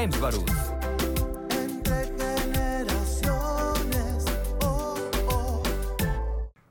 James Barús.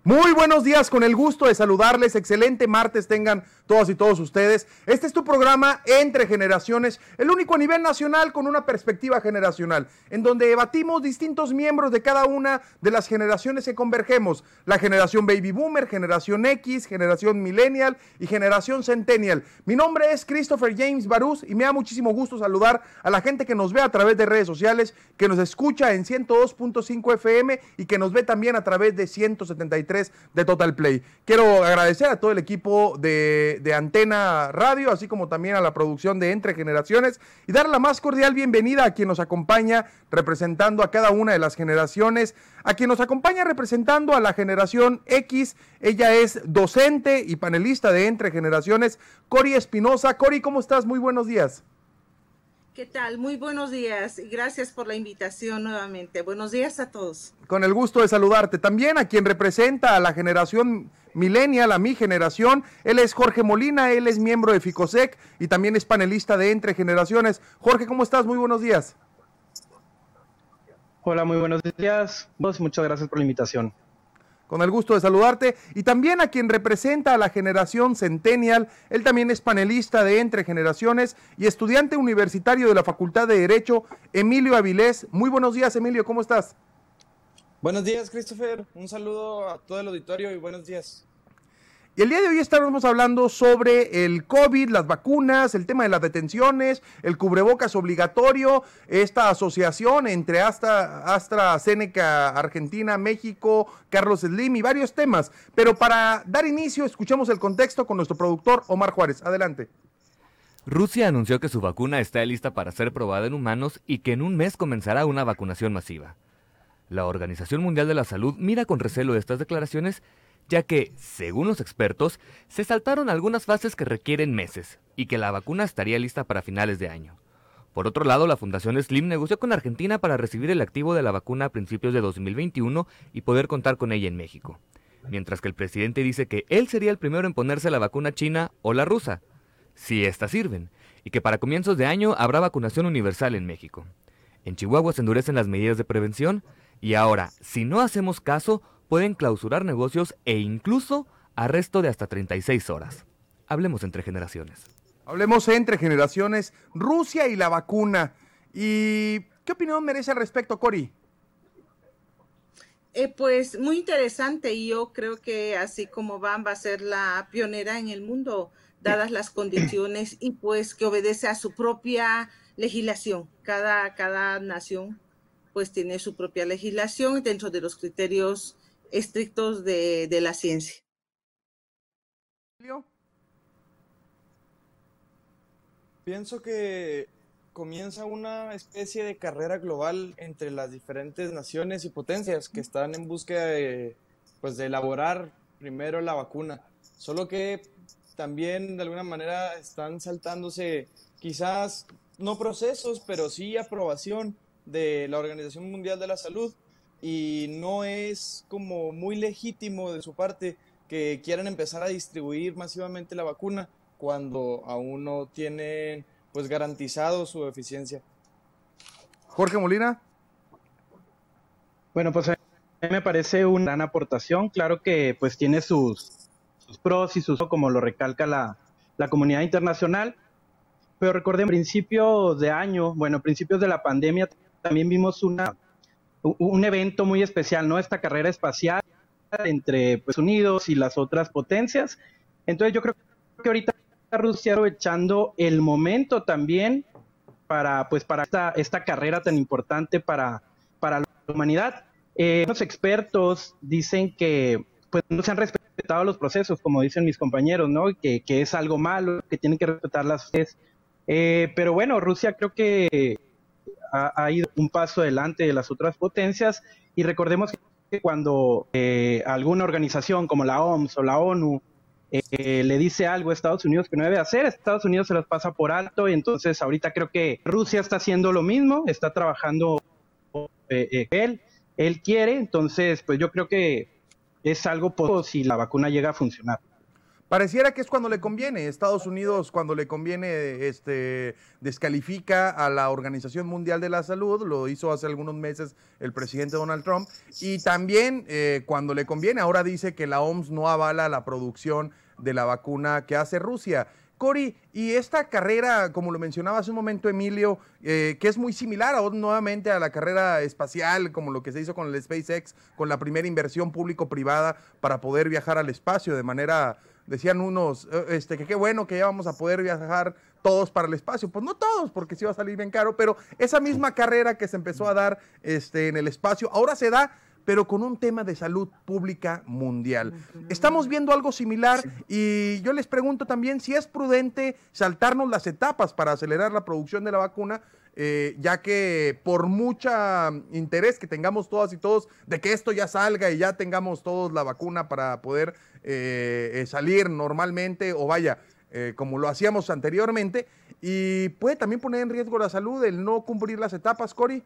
Muy buenos días, con el gusto de saludarles. Excelente martes tengan todas y todos ustedes. Este es tu programa Entre Generaciones, el único a nivel nacional con una perspectiva generacional, en donde debatimos distintos miembros de cada una de las generaciones que convergemos. La generación Baby Boomer, generación X, generación Millennial y generación Centennial. Mi nombre es Christopher James Barús y me da muchísimo gusto saludar a la gente que nos ve a través de redes sociales, que nos escucha en 102.5 FM y que nos ve también a través de 173 de Total Play. Quiero agradecer a todo el equipo de, de Antena Radio, así como también a la producción de Entre Generaciones y dar la más cordial bienvenida a quien nos acompaña representando a cada una de las generaciones, a quien nos acompaña representando a la generación X. Ella es docente y panelista de Entre Generaciones, Cori Espinosa. Cori, ¿cómo estás? Muy buenos días. ¿Qué tal? Muy buenos días y gracias por la invitación nuevamente. Buenos días a todos. Con el gusto de saludarte. También a quien representa a la generación millennial, a mi generación. Él es Jorge Molina, él es miembro de FICOSEC y también es panelista de Entre Generaciones. Jorge, ¿cómo estás? Muy buenos días. Hola, muy buenos días. Muchas gracias por la invitación con el gusto de saludarte. Y también a quien representa a la generación Centennial, él también es panelista de Entre Generaciones y estudiante universitario de la Facultad de Derecho, Emilio Avilés. Muy buenos días, Emilio, ¿cómo estás? Buenos días, Christopher. Un saludo a todo el auditorio y buenos días. Y el día de hoy estaremos hablando sobre el COVID, las vacunas, el tema de las detenciones, el cubrebocas obligatorio, esta asociación entre Astra, AstraZeneca Argentina, México, Carlos Slim y varios temas. Pero para dar inicio, escuchemos el contexto con nuestro productor Omar Juárez. Adelante. Rusia anunció que su vacuna está lista para ser probada en humanos y que en un mes comenzará una vacunación masiva. La Organización Mundial de la Salud mira con recelo estas declaraciones ya que, según los expertos, se saltaron algunas fases que requieren meses y que la vacuna estaría lista para finales de año. Por otro lado, la Fundación Slim negoció con Argentina para recibir el activo de la vacuna a principios de 2021 y poder contar con ella en México. Mientras que el presidente dice que él sería el primero en ponerse la vacuna china o la rusa, si éstas sirven, y que para comienzos de año habrá vacunación universal en México. En Chihuahua se endurecen las medidas de prevención y ahora, si no hacemos caso, pueden clausurar negocios e incluso arresto de hasta 36 horas. Hablemos entre generaciones. Hablemos entre generaciones, Rusia y la vacuna. ¿Y qué opinión merece al respecto, Cori? Eh, pues muy interesante y yo creo que así como van va a ser la pionera en el mundo, dadas las condiciones y pues que obedece a su propia legislación. Cada, cada nación pues tiene su propia legislación dentro de los criterios estrictos de, de la ciencia. Pienso que comienza una especie de carrera global entre las diferentes naciones y potencias que están en búsqueda de, pues, de elaborar primero la vacuna. Solo que también de alguna manera están saltándose quizás no procesos, pero sí aprobación de la Organización Mundial de la Salud y no es como muy legítimo de su parte que quieran empezar a distribuir masivamente la vacuna cuando aún no tienen pues garantizado su eficiencia. Jorge Molina. Bueno, pues a mí me parece una gran aportación. Claro que pues tiene sus, sus pros y sus como lo recalca la, la comunidad internacional. Pero recordemos, principios de año, bueno, principios de la pandemia, también vimos una un evento muy especial, ¿no? Esta carrera espacial entre pues, Unidos y las otras potencias. Entonces yo creo que ahorita Rusia aprovechando el momento también para pues para esta, carrera tan importante para, para la humanidad. Eh, los expertos dicen que pues no se han respetado los procesos, como dicen mis compañeros, ¿no? Que, que es algo malo, que tienen que respetar las eh, pero bueno, Rusia creo que ha, ido un paso adelante de las otras potencias. Y recordemos que cuando eh, alguna organización como la OMS o la ONU eh, le dice algo a Estados Unidos que no debe hacer, Estados Unidos se las pasa por alto. Y entonces ahorita creo que Rusia está haciendo lo mismo, está trabajando eh, él, él quiere, entonces pues yo creo que es algo positivo si la vacuna llega a funcionar. Pareciera que es cuando le conviene. Estados Unidos, cuando le conviene, este, descalifica a la Organización Mundial de la Salud. Lo hizo hace algunos meses el presidente Donald Trump. Y también, eh, cuando le conviene, ahora dice que la OMS no avala la producción de la vacuna que hace Rusia. Cori, y esta carrera, como lo mencionaba hace un momento Emilio, eh, que es muy similar nuevamente a la carrera espacial, como lo que se hizo con el SpaceX, con la primera inversión público-privada para poder viajar al espacio de manera, decían unos, eh, este, que qué bueno que ya vamos a poder viajar todos para el espacio. Pues no todos, porque sí va a salir bien caro, pero esa misma carrera que se empezó a dar este, en el espacio, ahora se da pero con un tema de salud pública mundial. Estamos viendo algo similar y yo les pregunto también si es prudente saltarnos las etapas para acelerar la producción de la vacuna, eh, ya que por mucho interés que tengamos todas y todos de que esto ya salga y ya tengamos todos la vacuna para poder eh, eh, salir normalmente o vaya, como lo hacíamos anteriormente, y puede también poner en riesgo la salud el no cumplir las etapas, Cori.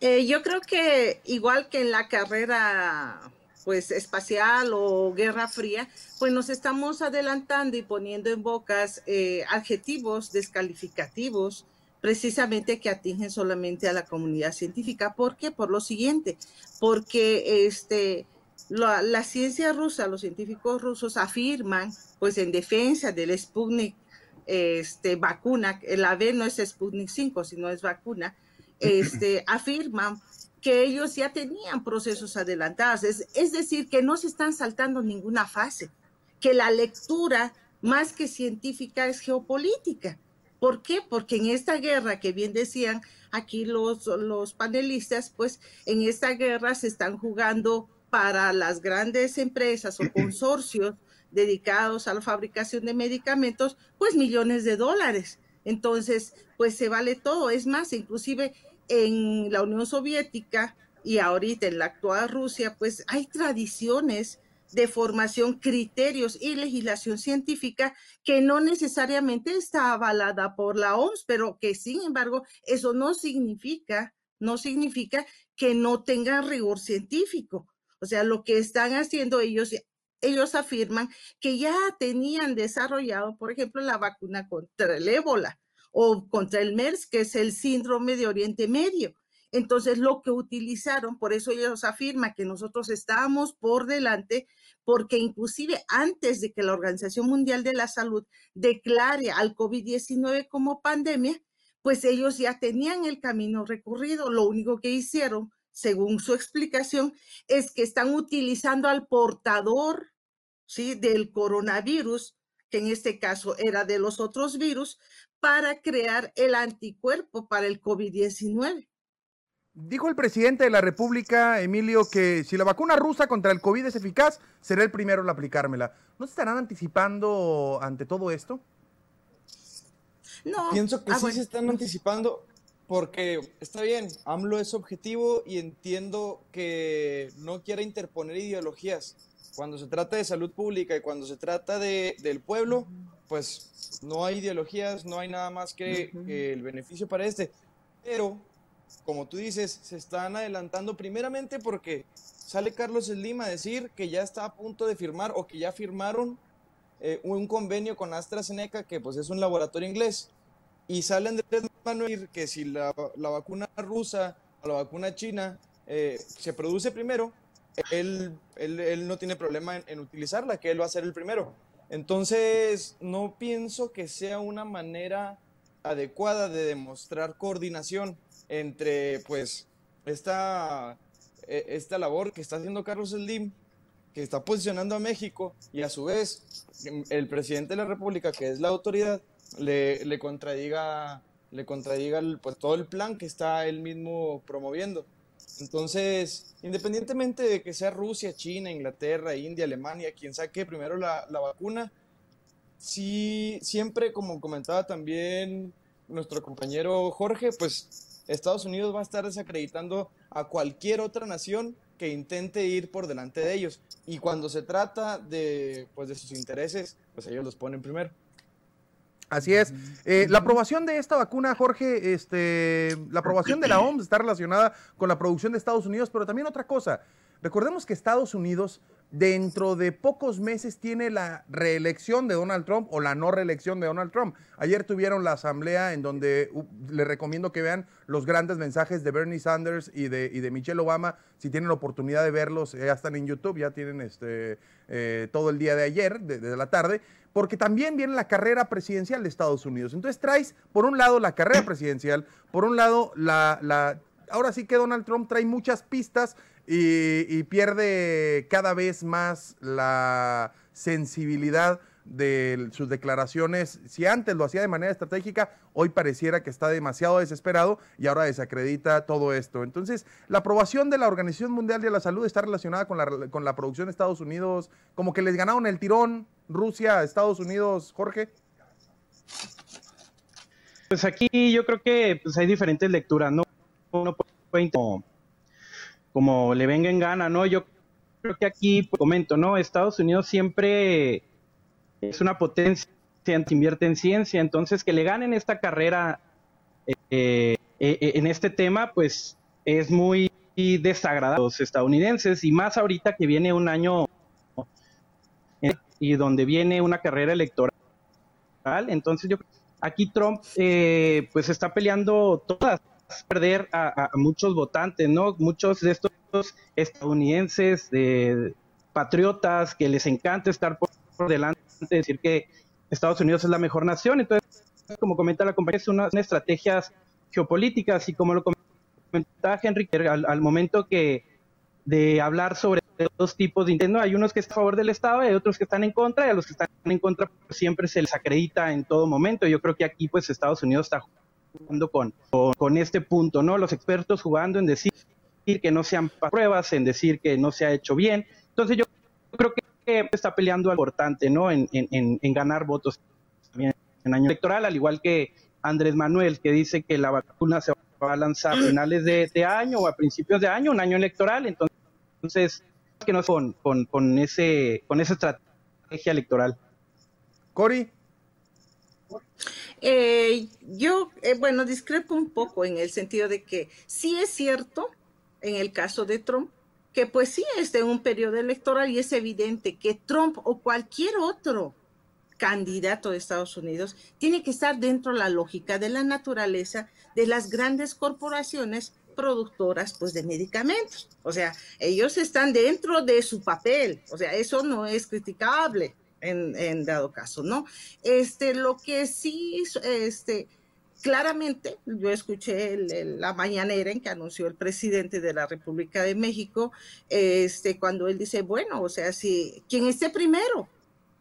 Yo creo que igual que en la carrera pues espacial o guerra fría, pues nos estamos adelantando y poniendo en bocas eh, adjetivos descalificativos precisamente que atingen solamente a la comunidad científica. ¿Por qué? Por lo siguiente, porque este, la, la ciencia rusa, los científicos rusos afirman, pues en defensa del Sputnik este, vacuna, el AB no es Sputnik 5, sino es vacuna, este, afirman que ellos ya tenían procesos adelantados, es, decir, que no se están saltando ninguna fase, que la lectura más que científica es geopolítica. ¿Por qué? Porque en esta guerra, que bien decían aquí los, los panelistas, pues en esta guerra se están jugando para las grandes empresas o consorcios dedicados a la fabricación de medicamentos, pues millones de dólares. Entonces, pues se vale todo. Es más, inclusive en la Unión Soviética y ahorita en la actual Rusia, pues hay tradiciones de formación, criterios y legislación científica que no necesariamente está avalada por la OMS, pero que sin embargo eso no significa, no significa que no tengan rigor científico. O sea, lo que están haciendo ellos, ellos afirman que ya tenían desarrollado, por ejemplo, la vacuna contra el ébola o contra el MERS, que es el síndrome de Oriente Medio. Entonces, lo que utilizaron, por eso ellos afirman que nosotros estábamos por delante, porque inclusive antes de que la Organización Mundial de la Salud declare al COVID-19 como pandemia, pues ellos ya tenían el camino recorrido. Lo único que hicieron, según su explicación, es que están utilizando al portador ¿sí? del coronavirus, que en este caso era de los otros virus, para crear el anticuerpo para el COVID-19. Dijo el presidente de la República, Emilio, que si la vacuna rusa contra el COVID es eficaz, será el primero en aplicármela. ¿No se estarán anticipando ante todo esto? No. Pienso que ah, sí se están anticipando porque está bien, AMLO es objetivo y entiendo que no quiera interponer ideologías. Cuando se trata de salud pública y cuando se trata de, del pueblo, pues no hay ideologías, no hay nada más que, el beneficio para este. Pero, como tú dices, se están adelantando primeramente porque sale Carlos Slim a decir que ya está a punto de firmar o que ya firmaron eh, un convenio con AstraZeneca, que pues es un laboratorio inglés. Y sale Andrés Manuel que si la, vacuna rusa o la vacuna china eh, se produce primero, él, él, no tiene problema en, en utilizarla, que él va a ser el primero. Entonces, no pienso que sea una manera adecuada de demostrar coordinación entre, pues, esta, e, esta labor que está haciendo Carlos Slim, que está posicionando a México, y a su vez, el presidente de la República, que es la autoridad, le, le contradiga, le contradiga pues, todo el plan que está él mismo promoviendo. Entonces, independientemente de que sea Rusia, China, Inglaterra, India, Alemania, quien saque primero la, vacuna, sí, siempre, como comentaba también nuestro compañero Jorge, pues Estados Unidos va a estar desacreditando a cualquier otra nación que intente ir por delante de ellos. Y cuando se trata de, pues, de sus intereses, pues ellos los ponen primero. Así es. Eh, la aprobación de esta vacuna, Jorge, este, la aprobación de la OMS está relacionada con la producción de Estados Unidos, pero también otra cosa. Recordemos que Estados Unidos dentro de pocos meses tiene la reelección de Donald Trump o la no reelección de Donald Trump. Ayer tuvieron la asamblea en donde uh, les recomiendo que vean los grandes mensajes de Bernie Sanders y de, y de Michelle Obama. Si tienen la oportunidad de verlos, ya están en YouTube, ya tienen este, eh, todo el día de ayer, de, la tarde, porque también viene la carrera presidencial de Estados Unidos. Entonces traes, por un lado, la carrera presidencial, por un lado, la, ahora sí que Donald Trump trae muchas pistas y, pierde cada vez más la sensibilidad de sus declaraciones. Si antes lo hacía de manera estratégica, hoy pareciera que está demasiado desesperado y ahora desacredita todo esto. Entonces, la aprobación de la Organización Mundial de la Salud está relacionada con la, con la producción de Estados Unidos, como que les ganaron el tirón Rusia, Estados Unidos, Jorge. Pues aquí yo creo que pues, hay diferentes lecturas, ¿no? Uno puede como le venga en gana, ¿no? Yo creo que aquí, pues, comento, ¿no? Estados Unidos siempre es una potencia, invierte en ciencia, entonces que le ganen esta carrera eh, eh, eh, en este tema, pues es muy desagradable a los estadounidenses y más ahorita que viene un año y donde viene una carrera electoral. Entonces yo aquí Trump pues está peleando todas perder a, muchos votantes, ¿no? Muchos de estos estadounidenses, de patriotas, que les encanta estar por, delante, decir que Estados Unidos es la mejor nación. Entonces, como comenta la compañía, es una, estrategias geopolíticas y como lo comentaba Henry, al, al momento que de hablar sobre dos tipos de intentos, hay unos que están a favor del Estado y hay otros que están en contra, y a los que están en contra pues, siempre se les acredita en todo momento. Yo creo que aquí pues Estados Unidos está jugando con, con, este punto, ¿no? Los expertos jugando en decir que no sean pruebas, en decir que no se ha hecho bien. Entonces yo creo que está peleando algo importante, ¿no? En, en, en ganar votos también en año electoral, al igual que Andrés Manuel, que dice que la vacuna se va a lanzar a finales de, de año o a principios de año, un año electoral. Entonces, que no con, con, con, ese, con esa estrategia electoral. Cori. Eh, yo, eh, bueno, discrepo un poco en el sentido de que sí es cierto, en el caso de Trump, que pues sí es de un periodo electoral y es evidente que Trump o cualquier otro candidato de Estados Unidos tiene que estar dentro de la lógica de la naturaleza de las grandes corporaciones productoras pues de medicamentos. O sea, ellos están dentro de su papel, o sea, eso no es criticable en, dado caso, ¿no? Este, lo que sí, este, claramente, yo escuché la mañanera en que anunció el presidente de la República de México, este, cuando él dice, bueno, o sea, si quien esté primero,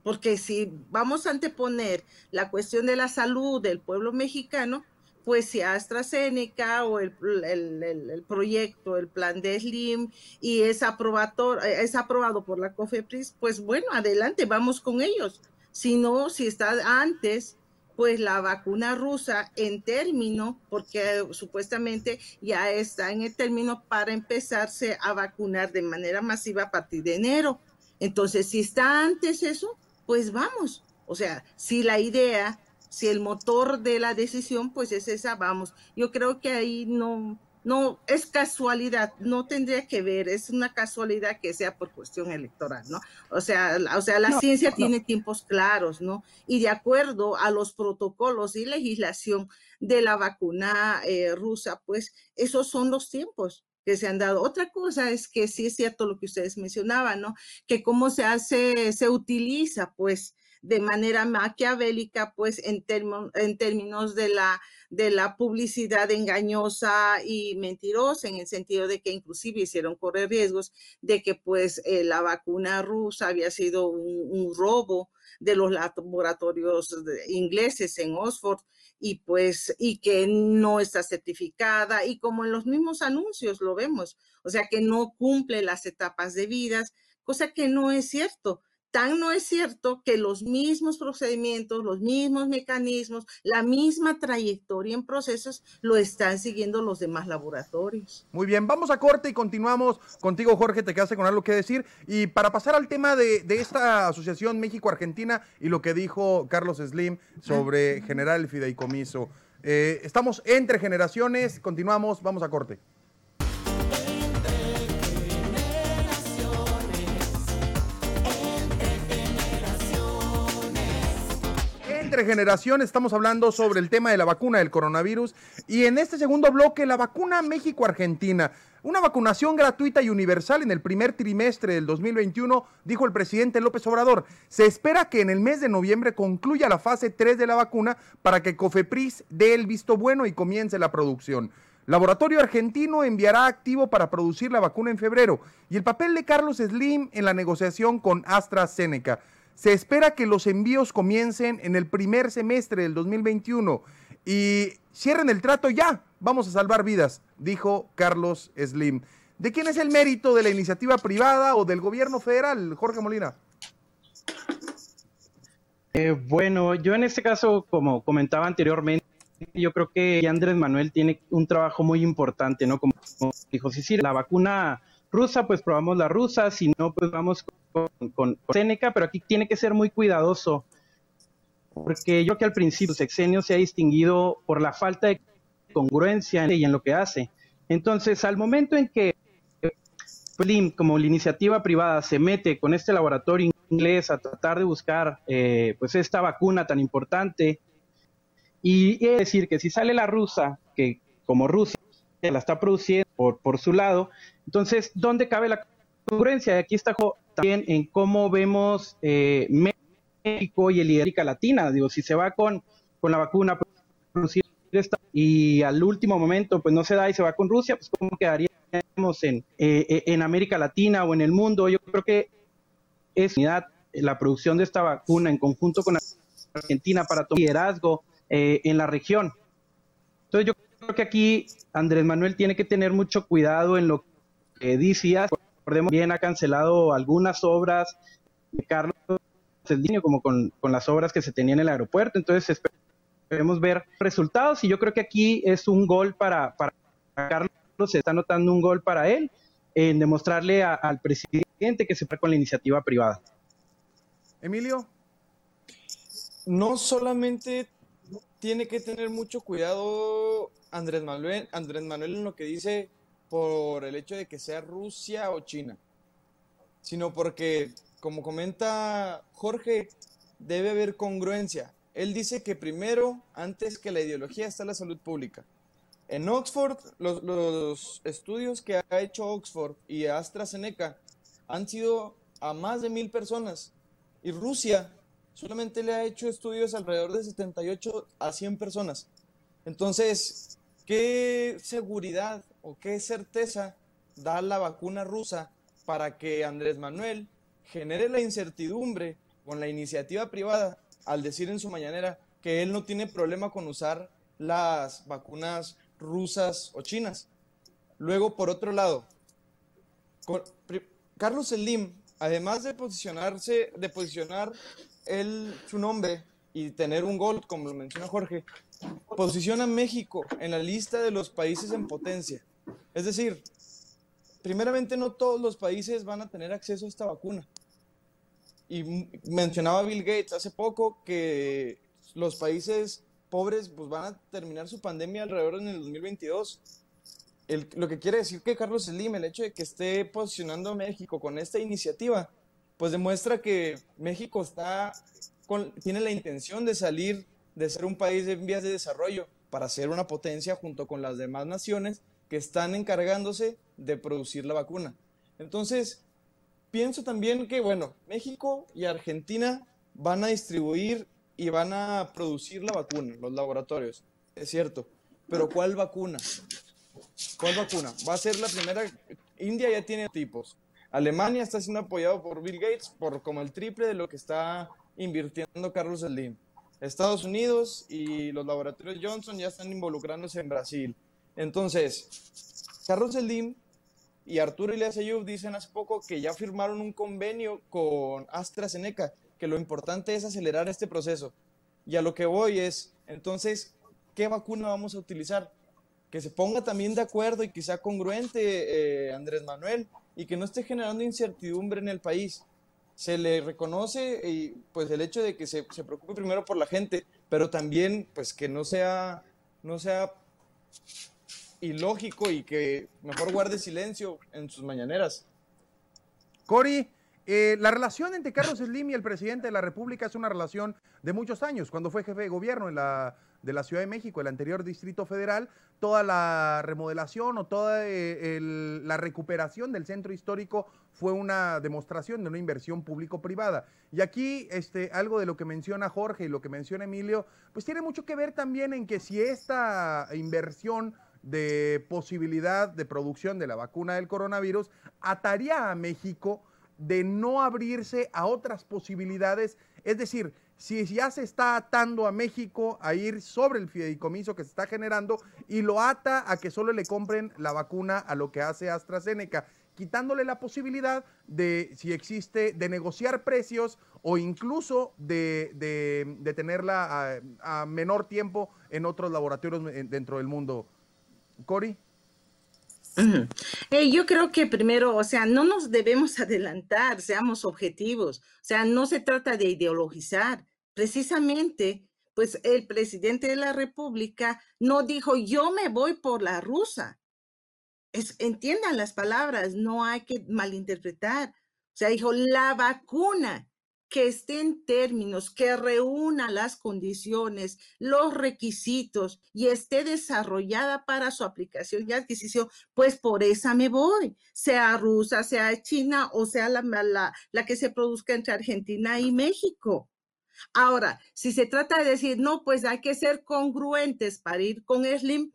porque si vamos a anteponer la cuestión de la salud del pueblo mexicano, pues si AstraZeneca o el, el, proyecto, el plan de Slim y es, aprobado, es aprobado por la COFEPRIS, pues bueno, adelante, vamos con ellos. Si no, si está antes, pues la vacuna rusa en término, porque supuestamente ya está en el término para empezarse a vacunar de manera masiva a partir de enero. Entonces, si está antes eso, pues vamos. O sea, si la idea si el motor de la decisión pues es esa, vamos. Yo creo que ahí no, no es casualidad, no tendría que ver, es una casualidad que sea por cuestión electoral, ¿no? O sea, o sea la ciencia tiene tiempos claros, ¿no? Y de acuerdo a los protocolos y legislación de la vacuna eh, rusa, pues esos son los tiempos que se han dado. Otra cosa es que sí es cierto lo que ustedes mencionaban, ¿no? Que cómo se hace, se utiliza, pues, de manera maquiavélica, pues en, en términos de la, de la publicidad engañosa y mentirosa, en el sentido de que inclusive hicieron correr riesgos de que pues eh, la vacuna rusa había sido un, robo de los laboratorios ingleses en Oxford y pues y que no está certificada y como en los mismos anuncios lo vemos, o sea que no cumple las etapas debidas, cosa que no es cierto tan no es cierto que los mismos procedimientos, los mismos mecanismos, la misma trayectoria en procesos lo están siguiendo los demás laboratorios. Muy bien, vamos a corte y continuamos contigo, Jorge, te quedaste con algo que decir. Y para pasar al tema de, esta asociación México-Argentina y lo que dijo Carlos Slim sobre generar el fideicomiso. Eh, estamos entre generaciones, continuamos, vamos a corte. Entre generaciones estamos hablando sobre el tema de la vacuna del coronavirus y en este segundo bloque la vacuna México-Argentina. Una vacunación gratuita y universal en el primer trimestre del 2021, dijo el presidente López Obrador. Se espera que en el mes de noviembre concluya la fase 3 de la vacuna para que Cofepris dé el visto bueno y comience la producción. Laboratorio argentino enviará activo para producir la vacuna en febrero y el papel de Carlos Slim en la negociación con AstraZeneca. Se espera que los envíos comiencen en el primer semestre del 2021 y cierren el trato ya. Vamos a salvar vidas, dijo Carlos Slim. ¿De quién es el mérito de la iniciativa privada o del gobierno federal, Jorge Molina? Eh, bueno, yo en este caso, como comentaba anteriormente, yo creo que Andrés Manuel tiene un trabajo muy importante, ¿no? Como, dijo, sí, sí, la vacuna rusa, pues probamos la rusa, si no, pues vamos con, con, Seneca, pero aquí tiene que ser muy cuidadoso, porque yo que al principio Sexenio se ha distinguido por la falta de congruencia y en lo que hace. Entonces, al momento en que Plim, como la iniciativa privada, se mete con este laboratorio inglés a tratar de buscar eh, pues esta vacuna tan importante, y es decir que si sale la rusa, que como Rusia la está produciendo por, por su lado, entonces, ¿dónde cabe la congruencia? Aquí está también en cómo vemos eh, México y el América Latina. Digo, si se va con, con la vacuna producida y al último momento pues no se da y se va con Rusia, pues cómo quedaríamos en, eh, eh, en América Latina o en el mundo. Yo creo que es la producción de esta vacuna en conjunto con Argentina para tomar liderazgo eh, en la región. Entonces yo creo que aquí Andrés Manuel tiene que tener mucho cuidado en lo que dice. Recordemos bien ha cancelado algunas obras de Carlos Saldinio, como con, con las obras que se tenían en el aeropuerto. Entonces Debemos ver resultados y yo creo que aquí es un gol para, para Carlos, se está notando un gol para él en demostrarle al presidente que se fue con la iniciativa privada. Emilio. No solamente tiene que tener mucho cuidado Andrés Manuel, Andrés Manuel en lo que dice por el hecho de que sea Rusia o China, sino porque, como comenta Jorge, debe haber congruencia. Él dice que primero, antes que la ideología, está la salud pública. En Oxford, los, estudios que ha hecho Oxford y AstraZeneca han sido a más de mil personas. Y Rusia solamente le ha hecho estudios alrededor de 78 a 100 personas. Entonces, ¿qué seguridad o qué certeza da la vacuna rusa para que Andrés Manuel genere la incertidumbre con la iniciativa privada al decir en su mañanera que él no tiene problema con usar las vacunas rusas o chinas. Luego, por otro lado, Carlos Slim, además de posicionarse, de posicionar su nombre y tener un gol, como lo menciona Jorge, posiciona a México en la lista de los países en potencia. Es decir, primeramente no todos los países van a tener acceso a esta vacuna. Y mencionaba Bill Gates hace poco que los países pobres pues, van a terminar su pandemia alrededor en el 2022. lo que quiere decir que Carlos Slim, el hecho de que esté posicionando a México con esta iniciativa, pues demuestra que México está tiene la intención de salir de ser un país en vías de desarrollo para ser una potencia junto con las demás naciones que están encargándose de producir la vacuna. Entonces, pienso también que, bueno, México y Argentina van a distribuir y van a producir la vacuna, los laboratorios, es cierto, pero ¿cuál vacuna? ¿Cuál vacuna? Va a ser la primera, India ya tiene tipos, Alemania está siendo apoyado por Bill Gates por como el triple de lo que está invirtiendo Carlos Slim. Estados Unidos y los laboratorios Johnson ya están involucrándose en Brasil. Entonces, Carlos Slim y Arturo Elias Ayub dicen hace poco que ya firmaron un convenio con AstraZeneca, que lo importante es acelerar este proceso. Y a lo que voy es, entonces, ¿qué vacuna vamos a utilizar? Que se ponga también de acuerdo y que sea congruente eh, Andrés Manuel y que no esté generando incertidumbre en el país. Se le reconoce y, pues el hecho de que se, se preocupe primero por la gente, pero también pues que no sea, no sea ilógico y que mejor guarde silencio en sus mañaneras. Cori, eh, la relación entre Carlos Slim y el presidente de la República es una relación de muchos años, cuando fue jefe de gobierno en la, de la Ciudad de México, el anterior Distrito Federal, toda la remodelación o toda eh, la recuperación del centro histórico fue una demostración de una inversión público-privada. Y aquí este, algo de lo que menciona Jorge y lo que menciona Emilio, pues tiene mucho que ver también en que si esta inversión de posibilidad de producción de la vacuna del coronavirus ataría a México de no abrirse a otras posibilidades, es decir, si ya se está atando a México a ir sobre el fideicomiso que se está generando y lo ata a que solo le compren la vacuna a lo que hace AstraZeneca, quitándole la posibilidad de, si existe, de negociar precios o incluso de, de, tenerla a, menor tiempo en otros laboratorios dentro del mundo. Cori. Yo creo que primero, o sea, no nos debemos adelantar, seamos objetivos, o sea, no se trata de ideologizar, precisamente, pues el presidente de la República no dijo, yo me voy por la rusa. Es, entiendan las palabras, no hay que malinterpretar. O sea, dijo, la vacuna que esté en términos, que reúna las condiciones, los requisitos y esté desarrollada para su aplicación y adquisición, pues por esa me voy, sea rusa, sea china o sea la, la, la que se produzca entre Argentina y México. Ahora, si se trata de decir, no, pues hay que ser congruentes para ir con Slim,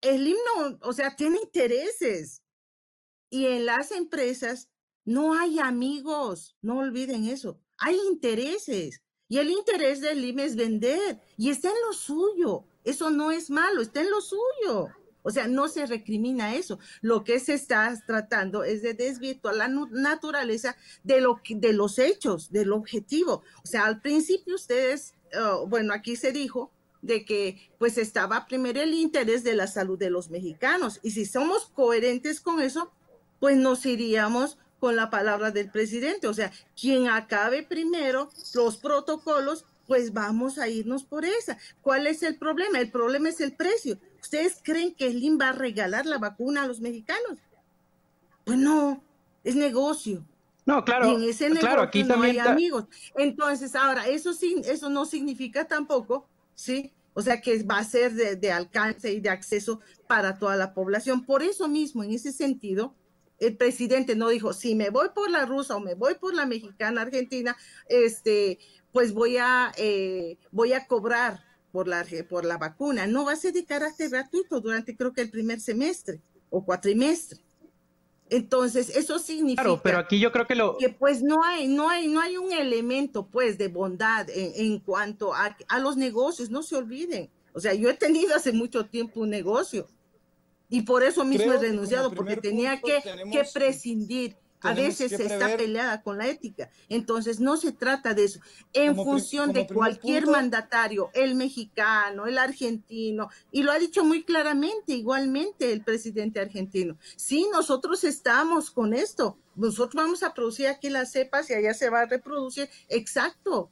Slim no, o sea, tiene intereses. Y en las empresas no hay amigos, no olviden eso, hay intereses. Y el interés de Slim es vender y está en lo suyo. Eso no es malo, está en lo suyo. O sea, no se recrimina eso. Lo que se está tratando es de desvirtuar la naturaleza de, lo, de los hechos, del objetivo. O sea, al principio ustedes, oh, bueno, aquí se dijo de que pues estaba primero el interés de la salud de los mexicanos. Y si somos coherentes con eso, pues nos iríamos con la palabra del presidente. O sea, quien acabe primero los protocolos, pues vamos a irnos por esa. ¿Cuál es el problema? El problema es el precio. ¿Ustedes creen que Slim va a regalar la vacuna a los mexicanos? Pues no, es negocio. No, claro. Y en ese negocio claro, aquí no hay amigos. Entonces, ahora, eso sí, eso no significa tampoco, ¿sí? O sea, que va a ser de, de alcance y de acceso para toda la población. Por eso mismo, en ese sentido, el presidente no dijo, si me voy por la rusa o me voy por la mexicana argentina, este, pues voy a, eh, voy a cobrar por la, por la vacuna. No va a ser de carácter gratuito durante creo que el primer semestre o cuatrimestre. Entonces, eso significa claro, pero aquí yo creo que lo que pues no hay no hay no hay un elemento pues de bondad en, cuanto a, a, los negocios, no se olviden. O sea, yo he tenido hace mucho tiempo un negocio y por eso mismo he renunciado porque tenía que, que prescindir a veces se está peleada con la ética. Entonces, no se trata de eso. En función de cualquier mandatario, el mexicano, el argentino, y lo ha dicho muy claramente, igualmente el presidente argentino. Sí, nosotros estamos con esto. Nosotros vamos a producir aquí las cepas y allá se va a reproducir. Exacto.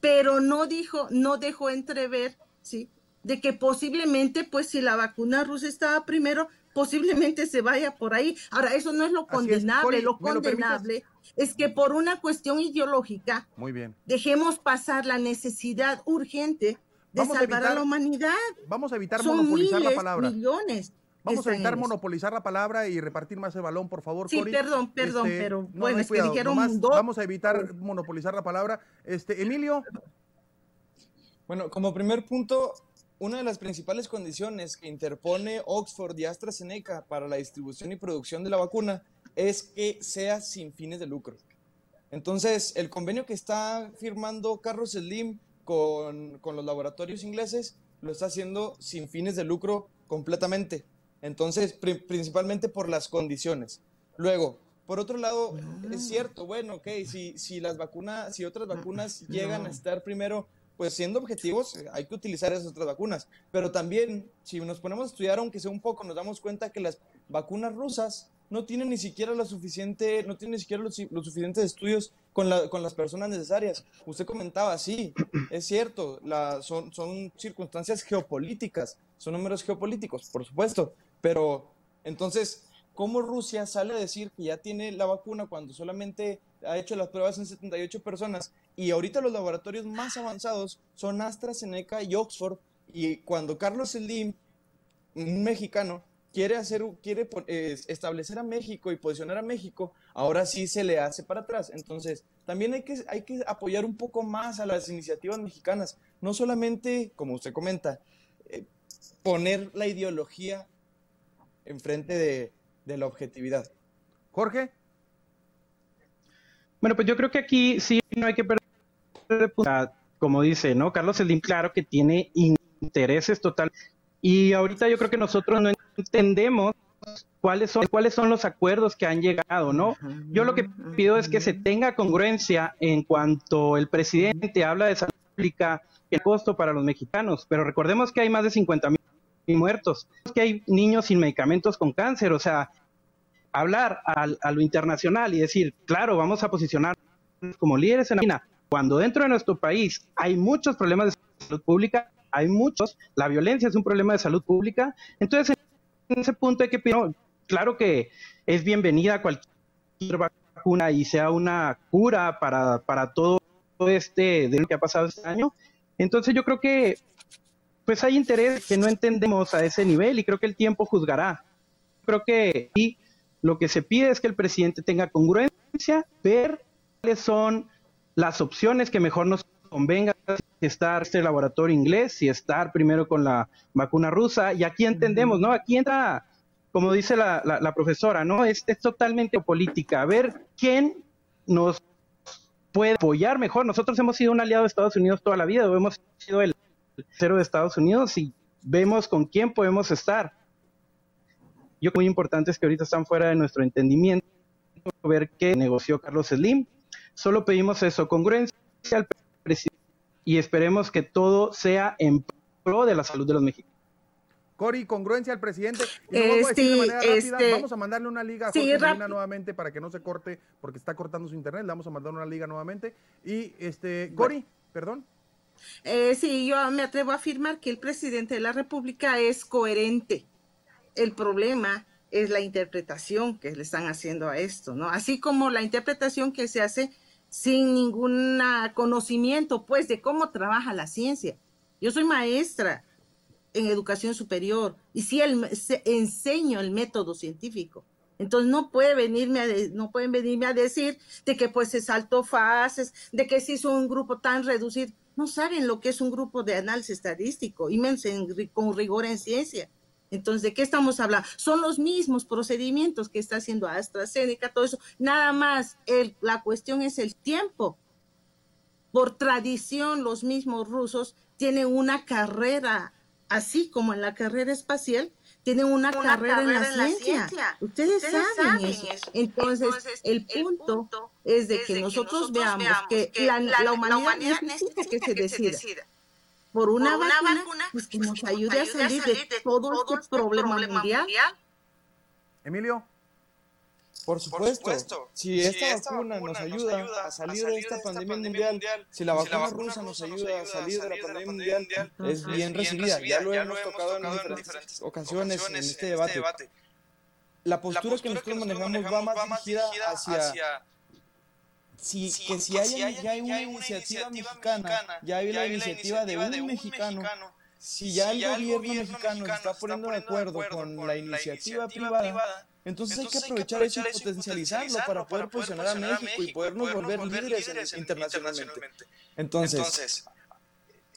Pero no dijo, no dejó entrever, ¿sí? De que posiblemente, pues, si la vacuna rusa estaba primero, posiblemente se vaya por ahí. Ahora, eso no es lo condenable, lo condenable es que por una cuestión ideológica Muy bien. dejemos pasar la necesidad urgente de salvar a, la humanidad. Vamos a evitar monopolizar la palabra. Millones. Vamos a evitar monopolizar la palabra y repartir más el balón, por favor, Sí, perdón, perdón, este, pero bueno, es que dijeron dos. Vamos a evitar monopolizar la palabra. Este, Emilio. Bueno, como primer punto, una de las principales condiciones que interpone Oxford y AstraZeneca para la distribución y producción de la vacuna es que sea sin fines de lucro. Entonces, el convenio que está firmando Carlos Slim con, con los laboratorios ingleses lo está haciendo sin fines de lucro completamente. Entonces, principalmente por las condiciones. Luego, por otro lado, es cierto, bueno, ok, si, si las vacunas, si otras vacunas llegan a estar primero pues siendo objetivos, eh, hay que utilizar esas otras vacunas. Pero también, si nos ponemos a estudiar, aunque sea un poco, nos damos cuenta que las vacunas rusas no tienen ni siquiera lo suficiente, no tienen ni siquiera los, suficientes estudios con, la, con las personas necesarias. Usted comentaba, sí, es cierto, son, son circunstancias geopolíticas, son números geopolíticos, por supuesto, pero entonces, ¿cómo Rusia sale a decir que ya tiene la vacuna cuando solamente ha hecho las pruebas en 78 personas y ahorita los laboratorios más avanzados son AstraZeneca y Oxford y cuando Carlos Slim, un mexicano, quiere hacer quiere eh, establecer a México y posicionar a México, ahora sí se le hace para atrás. Entonces, también hay que hay que apoyar un poco más a las iniciativas mexicanas, no solamente, como usted comenta, eh, poner la ideología enfrente de, de la objetividad. Jorge. Bueno, pues yo creo que aquí sí no hay que perder, como dice, ¿no? Carlos Slim, claro que tiene intereses total. Y ahorita yo creo que nosotros no entendemos cuáles son, cuáles son los acuerdos que han llegado, ¿no? Yo lo que pido es que se tenga congruencia en cuanto el presidente habla de salud pública y el costo para los mexicanos, pero recordemos que hay más de 50 mil muertos, que hay niños sin medicamentos con cáncer, o sea, hablar a, lo internacional y decir, claro, vamos a posicionar como líderes en la China, cuando dentro de nuestro país hay muchos problemas de salud pública, hay muchos, la violencia es un problema de salud pública, entonces en ese punto hay que pedir, claro que es bienvenida cualquier vacuna y sea una cura para, para todo este de lo que ha pasado este año, entonces yo creo que pues hay interés que no entendemos a ese nivel y creo que el tiempo juzgará. Creo que y lo que se pide es que el presidente tenga congruencia, ver cuáles son las opciones que mejor nos convenga si estar este laboratorio inglés, si estar primero con la vacuna rusa, y aquí entendemos, ¿no? Aquí entra, como dice la, profesora, ¿no? Es, es totalmente política, a ver quién nos puede apoyar mejor. Nosotros hemos sido un aliado de Estados Unidos toda la vida, hemos sido el cero de Estados Unidos y vemos con quién podemos estar. Yo muy importante es que ahorita están fuera de nuestro entendimiento, ver qué negoció Carlos Slim. Solo pedimos eso, congruencia al presidente y esperemos que todo sea en pro de la salud de los mexicanos. Cori, congruencia al presidente. Y este, este, vamos a mandarle una liga a Jorge nuevamente para que no se corte, porque está cortando su internet. Le vamos a mandar una liga nuevamente. Y, este, Cori, perdón. Eh, sí, yo me atrevo a afirmar que el presidente de la República es coherente el problema es la interpretación que le están haciendo a esto, ¿no? Así como la interpretación que se hace sin ningún conocimiento, pues, de cómo trabaja la ciencia. Yo soy maestra en educación superior y sí el, enseño el método científico. Entonces no puede venirme no pueden venirme a decir de que pues se saltó fases, de que se hizo un grupo tan reducido. No saben lo que es un grupo de análisis estadístico, y con rigor en ciencia. Entonces, ¿de qué estamos hablando? Son los mismos procedimientos que está haciendo AstraZeneca, todo eso. Nada más, el, la cuestión es el tiempo. Por tradición, los mismos rusos tienen una carrera, así como en la carrera espacial, tienen una, carrera, en, la, ciencia. Ustedes, saben, eso. Entonces, el, punto es de que nosotros, veamos que, la, humanidad, necesita, que, se decida por una, vacuna, pues que, nos, ayude, a salir, de, todo, este, este problema, mundial. Emilio. Por supuesto, Si, esta, vacuna nos ayuda, a salir, de esta pandemia, mundial, si la vacuna, rusa nos ayuda a salir de la pandemia mundial, es bien recibida. Ya lo hemos tocado en diferentes ocasiones en este, este debate. La postura que nosotros manejamos va más dirigida hacia si, que si hay, ya hay una iniciativa mexicana, ya hay la iniciativa de un mexicano, si ya el gobierno mexicano se está poniendo de acuerdo con la iniciativa privada, entonces hay que aprovechar eso y potencializarlo para poder posicionar a México y podernos volver líderes internacionalmente. Entonces,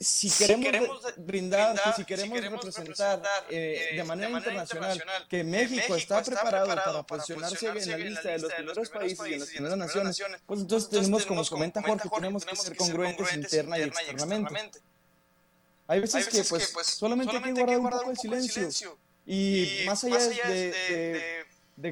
si, queremos, brindar, si queremos, representar eh, eh, de, manera internacional que México, está, preparado para posicionarse en la lista de los primeros países y en las primeras naciones, pues entonces tenemos, como comenta Jorge, tenemos que ser congruentes interna y externamente. Hay veces, que pues, pues solamente hay que guardar un poco de silencio. y, más allá, de de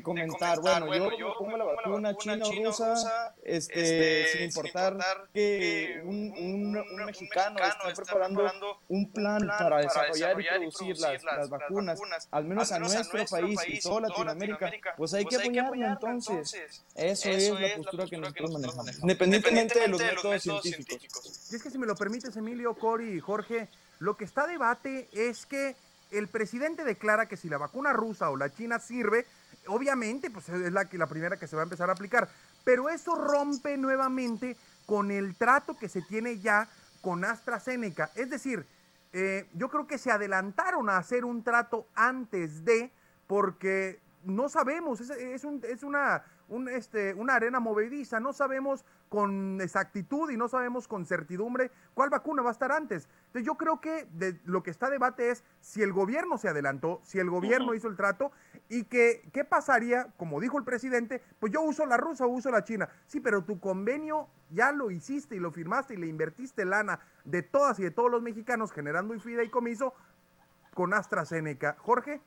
comentar, bueno, yo, me pongo la vacuna china o rusa, este, este sin importar que un, un, mexicano esté preparando un plan para desarrollar y producir las, las vacunas, al menos a nuestro país y toda Latinoamérica, pues hay que apoyarlo entonces. Eso es la postura que nosotros manejamos, independientemente de los métodos científicos. Y es que si me lo permites, Emilio, Cori y Jorge, lo que está a debate es que el presidente declara que si la vacuna rusa o la china sirve, obviamente, pues es la, la primera que se va a empezar a aplicar. pero eso rompe nuevamente con el trato que se tiene ya con AstraZeneca. Es decir, eh, yo creo que se adelantaron a hacer un trato antes de, porque no sabemos, es, una, este, una arena movediza, no sabemos con exactitud y no sabemos con certidumbre cuál vacuna va a estar antes. Entonces yo creo que de, lo que está debate es si el gobierno se adelantó, si el gobierno hizo el trato y que qué pasaría, como dijo el presidente, pues yo uso la rusa o uso la china. Sí, pero tu convenio ya lo hiciste y lo firmaste y le invertiste lana de todas y de todos los mexicanos generando un fideicomiso con AstraZeneca. Jorge.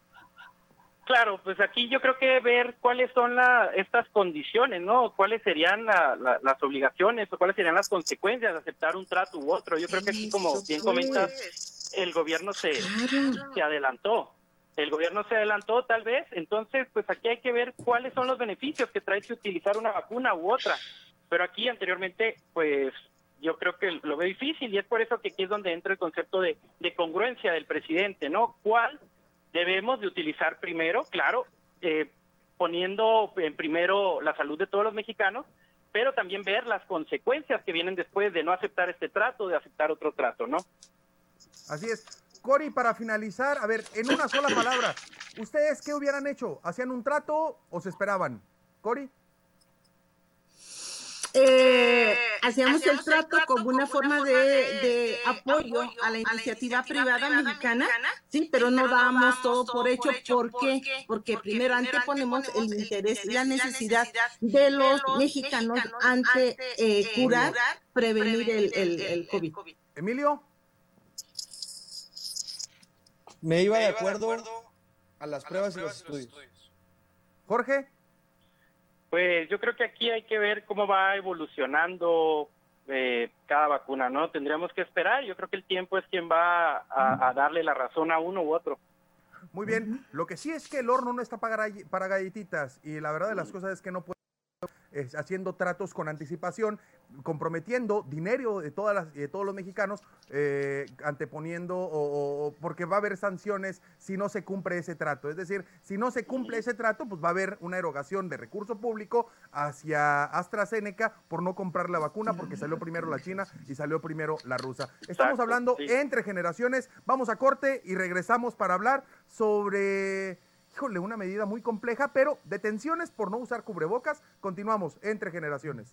Claro, pues aquí yo creo que ver cuáles son la, estas condiciones, ¿no? Cuáles serían las obligaciones o cuáles serían las consecuencias de aceptar un trato u otro. Yo creo que aquí, como bien comentas, el gobierno se, se adelantó. El gobierno se adelantó tal vez, entonces pues aquí hay que ver cuáles son los beneficios que trae si utilizar una vacuna u otra. Pero aquí anteriormente pues yo creo que lo veo difícil y es por eso que aquí es donde entra el concepto de, de congruencia del presidente, ¿no? ¿Cuál debemos de utilizar primero, claro, eh, poniendo en primero la salud de todos los mexicanos, pero también ver las consecuencias que vienen después de no aceptar este trato, de aceptar otro trato, ¿no? Así es. Cori, para finalizar, a ver, en una sola palabra, ¿ustedes qué hubieran hecho? ¿Hacían un trato o se esperaban? Cori. Eh, hacíamos el trato como una forma de, apoyo a la iniciativa privada mexicana, sí, pero no damos todo por hecho. ¿Por qué? Porque primero anteponemos el interés y la necesidad de los mexicanos ante eh, curar, prevenir el, el, COVID. Emilio. Me iba de acuerdo a las pruebas y los estudios. Jorge. Pues yo creo que aquí hay que ver cómo va evolucionando eh, cada vacuna, ¿no? Tendríamos que esperar. Yo creo que el tiempo es quien va a, darle la razón a uno u otro. Muy bien. Lo que sí es que el horno no está para, para galletitas y la verdad de las cosas es que no puede haciendo tratos con anticipación, comprometiendo dinero de, todas las, de todos los mexicanos, eh, anteponiendo o, porque va a haber sanciones si no se cumple ese trato. Es decir, si no se cumple ese trato, pues va a haber una erogación de recurso público hacia AstraZeneca por no comprar la vacuna porque salió primero la China y salió primero la rusa. Estamos hablando entre generaciones. Vamos a corte y regresamos para hablar sobre híjole, una medida muy compleja, pero detenciones por no usar cubrebocas. Continuamos entre generaciones.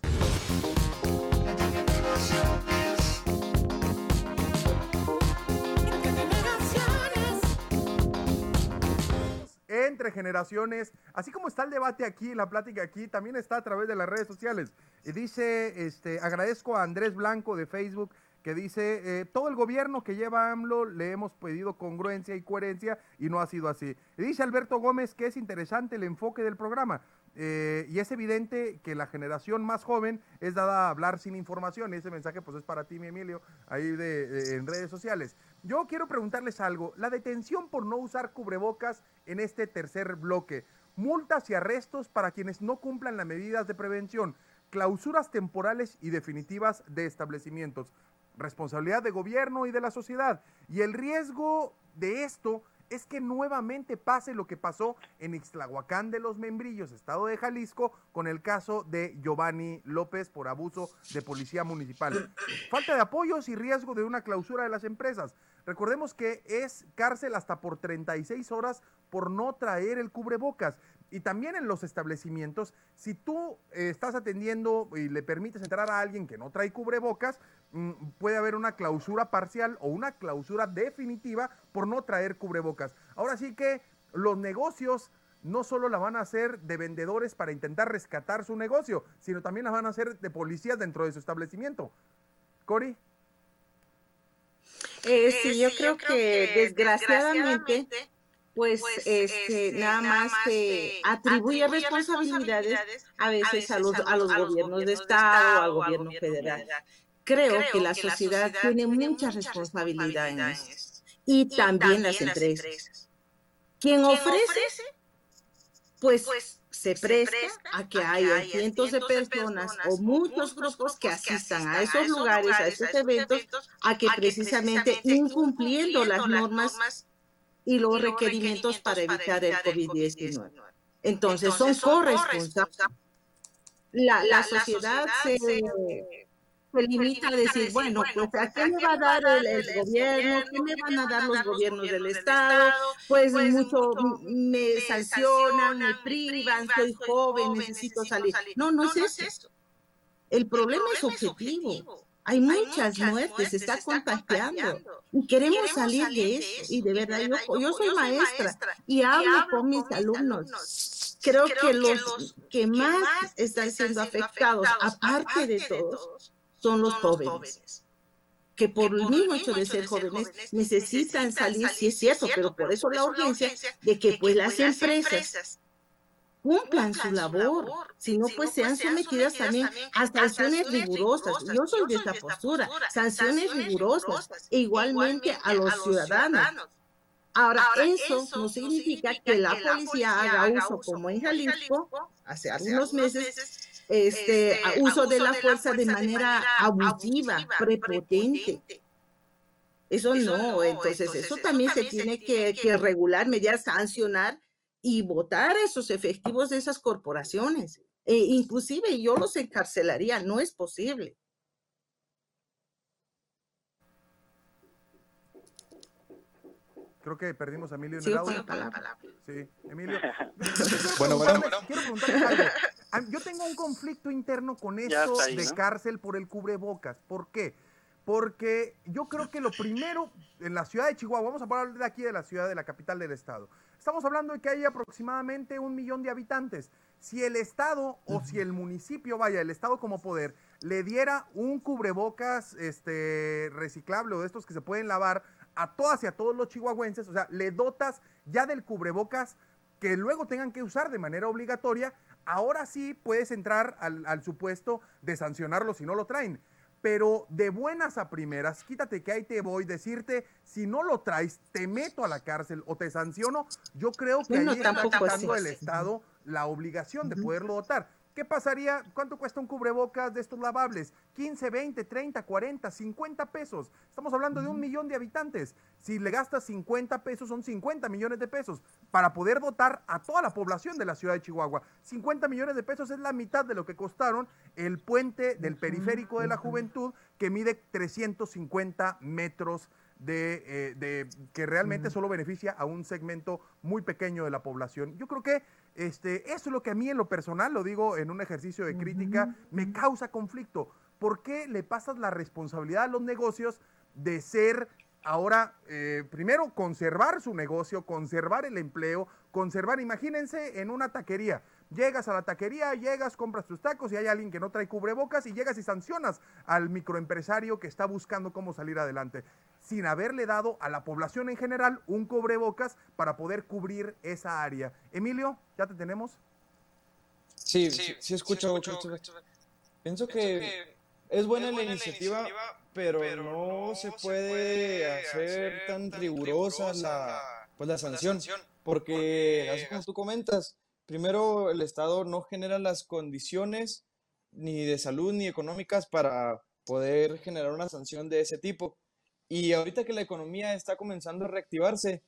entre generaciones, así como está el debate aquí, la plática aquí, también está a través de las redes sociales. Y dice, este, agradezco a Andrés Blanco de Facebook que dice, eh, todo el gobierno que lleva AMLO le hemos pedido congruencia y coherencia y no ha sido así. Dice Alberto Gómez que es interesante el enfoque del programa. Eh, y es evidente que la generación más joven es dada a hablar sin información. Y ese mensaje pues es para ti, mi Emilio, ahí de, en redes sociales. Yo quiero preguntarles algo. La detención por no usar cubrebocas en este tercer bloque. Multas y arrestos para quienes no cumplan las medidas de prevención. Clausuras temporales y definitivas de establecimientos responsabilidad de gobierno y de la sociedad. Y el riesgo de esto es que nuevamente pase lo que pasó en Ixtlahuacán de los Membrillos, estado de Jalisco, con el caso de Giovanni López por abuso de policía municipal. Falta de apoyos y riesgo de una clausura de las empresas. Recordemos que es cárcel hasta por 36 horas por no traer el cubrebocas. Y también en los establecimientos, si tú eh, estás atendiendo y le permites entrar a alguien que no trae cubrebocas, mm, puede haber una clausura parcial o una clausura definitiva por no traer cubrebocas. Ahora sí que los negocios no solo la van a hacer de vendedores para intentar rescatar su negocio, sino también la van a hacer de policías dentro de su establecimiento. Cori. Eh, sí, yo, creo, que, desgraciadamente pues, pues este, este nada más se atribuye responsabilidades a veces a los, a los gobiernos de Estado al gobierno federal. Creo que la sociedad tiene mucha responsabilidad en eso. Y también las empresas. Quien ofrece, pues, pues se presta a que haya cientos de personas o muchos grupos que asistan a esos lugares, a esos eventos, a que precisamente incumpliendo las normas y los requerimientos para evitar el COVID-19. Entonces, son corresponsables. la, la, sociedad, se, se, limita a decir, bueno, pues ¿a qué me va a dar el, el gobierno? ¿Qué me van a dar los gobiernos del Estado? Pues, pues mucho me sancionan, me privan, soy joven, necesito salir. No, no es eso. El problema es objetivo. Hay muchas muertes, se está contagiando. y queremos salir de eso. Y de verdad, yo, yo soy maestra y hablo con mis alumnos. Creo que los que más están siendo afectados, aparte de todos, son los jóvenes. que por el mismo hecho de ser jóvenes necesitan salir, sí es cierto, pero por eso la urgencia de que pues las empresas cumplan su labor, si no, pues sean sometidas también a sanciones rigurosas. Yo soy de esta postura, sanciones rigurosas, e igualmente a los ciudadanos. Ahora, eso no significa que la policía haga uso, como en Jalisco, hace algunos meses, este, este uso de la fuerza de manera abusiva, prepotente. Eso no, entonces eso también se tiene que, que regular, mediar, sancionar y votar esos efectivos de esas corporaciones. E inclusive yo los encarcelaría, no es posible. Creo que perdimos a Emilio en el audio. Sí, Emilio. bueno, bueno, Quiero preguntarle algo. Yo tengo un conflicto interno con esto de cárcel por el cubrebocas. ¿Por qué? Porque yo creo que lo primero en la ciudad de Chihuahua, vamos a hablar de aquí de la ciudad de la capital del estado. Estamos hablando de que hay aproximadamente un millón de habitantes. Si el Estado o si el municipio, vaya, el Estado como poder, le diera un cubrebocas este, reciclable o de estos que se pueden lavar a todas y a todos los chihuahuenses, o sea, le dotas ya del cubrebocas que luego tengan que usar de manera obligatoria, ahora sí puedes entrar al, al supuesto de sancionarlo si no lo traen pero de buenas a primeras, quítate que ahí te voy, decirte, si no lo traes, te meto a la cárcel o te sanciono, yo creo que ahí está quitando el Estado la obligación de poderlo dotar. ¿Qué pasaría? ¿Cuánto cuesta un cubrebocas de estos lavables? 15, 20, 30, 40, 50 pesos. Estamos hablando de un millón de habitantes. Si le gastas 50 pesos, son 50 millones de pesos para poder dotar a toda la población de la ciudad de Chihuahua. 50 millones de pesos es la mitad de lo que costaron el puente del periférico de la juventud que mide 350 metros de, eh, de, que realmente solo beneficia a un segmento muy pequeño de la población. Yo creo que este, eso es lo que a mí en lo personal, lo digo en un ejercicio de crítica, me causa conflicto. ¿Por qué le pasas la responsabilidad a los negocios de ser ahora, eh, primero, conservar su negocio, conservar el empleo, conservar, imagínense en una taquería. Llegas a la taquería, llegas, compras tus tacos y hay alguien que no trae cubrebocas y llegas y sancionas al microempresario que está buscando cómo salir adelante, sin haberle dado a la población en general un cubrebocas para poder cubrir esa área. Emilio, ¿ya te tenemos? Sí, sí, escucho. Pienso, que, es buena, la, iniciativa, pero, no, se puede hacer tan rigurosa la, pues, la sanción, porque, así como tú comentas, primero el Estado no genera las condiciones ni de salud ni económicas para poder generar una sanción de ese tipo. Y ahorita que la economía está comenzando a reactivarse,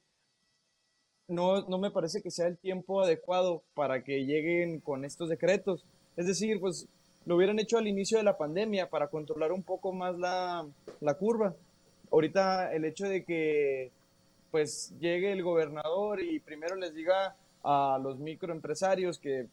no, no me parece que sea el tiempo adecuado para que lleguen con estos decretos. Es decir, pues lo hubieran hecho al inicio de la pandemia para controlar un poco más la, la curva. Ahorita el hecho de que pues llegue el gobernador y primero les diga a los microempresarios que